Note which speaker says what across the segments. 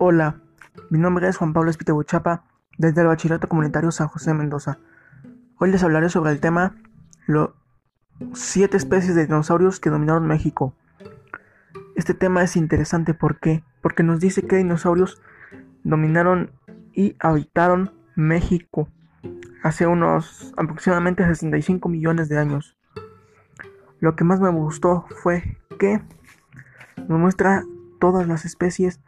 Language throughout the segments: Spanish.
Speaker 1: Hola, mi nombre es Juan Pablo Espite Buchapa, desde el Bachillerato Comunitario San José Mendoza. Hoy les hablaré sobre el tema los siete especies de dinosaurios que dominaron México. Este tema es interesante ¿por qué? porque nos dice que dinosaurios dominaron y habitaron México hace unos aproximadamente 65 millones de años. Lo que más me gustó fue que nos muestra todas las especies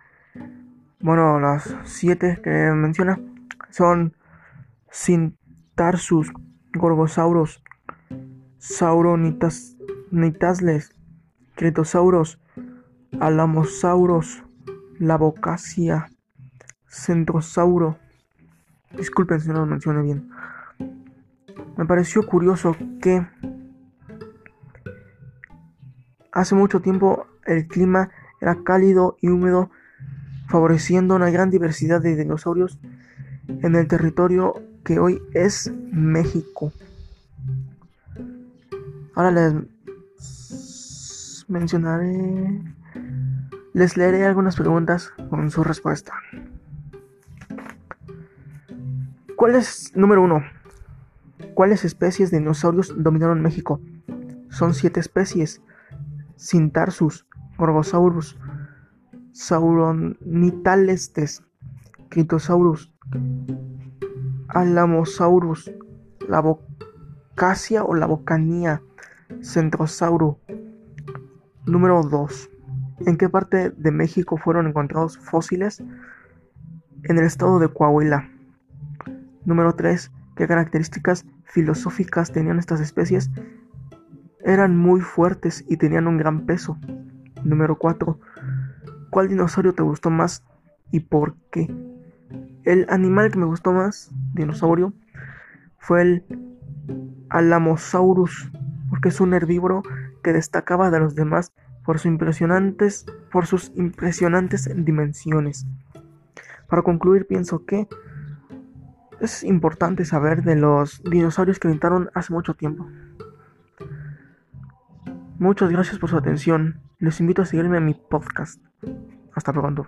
Speaker 1: bueno, las siete que menciona son Sintarsus, Gorgosaurus, Sauronitasles, Cretosauros, Alamosauros, Labocasia, Centrosauro. Disculpen si no lo mencioné bien. Me pareció curioso que hace mucho tiempo el clima era cálido y húmedo favoreciendo una gran diversidad de dinosaurios en el territorio que hoy es México. Ahora les mencionaré, les leeré algunas preguntas con su respuesta. ¿Cuál es, número uno, cuáles especies de dinosaurios dominaron México? Son siete especies. Sintarsus, Gorgosaurus, Sauronitales, Critosaurus, Alamosaurus, la Bocasia o la Bocanía, Centrosauro. Número 2. ¿En qué parte de México fueron encontrados fósiles? En el estado de Coahuila. Número 3. ¿Qué características filosóficas tenían estas especies? Eran muy fuertes y tenían un gran peso. Número 4. ¿Cuál dinosaurio te gustó más y por qué? El animal que me gustó más, dinosaurio, fue el Alamosaurus, porque es un herbívoro que destacaba de los demás por, sus impresionantes, por sus impresionantes dimensiones. Para concluir, pienso que es importante saber de los dinosaurios que habitaron hace mucho tiempo. Muchas gracias por su atención. Les invito a seguirme en mi podcast. Hasta pronto.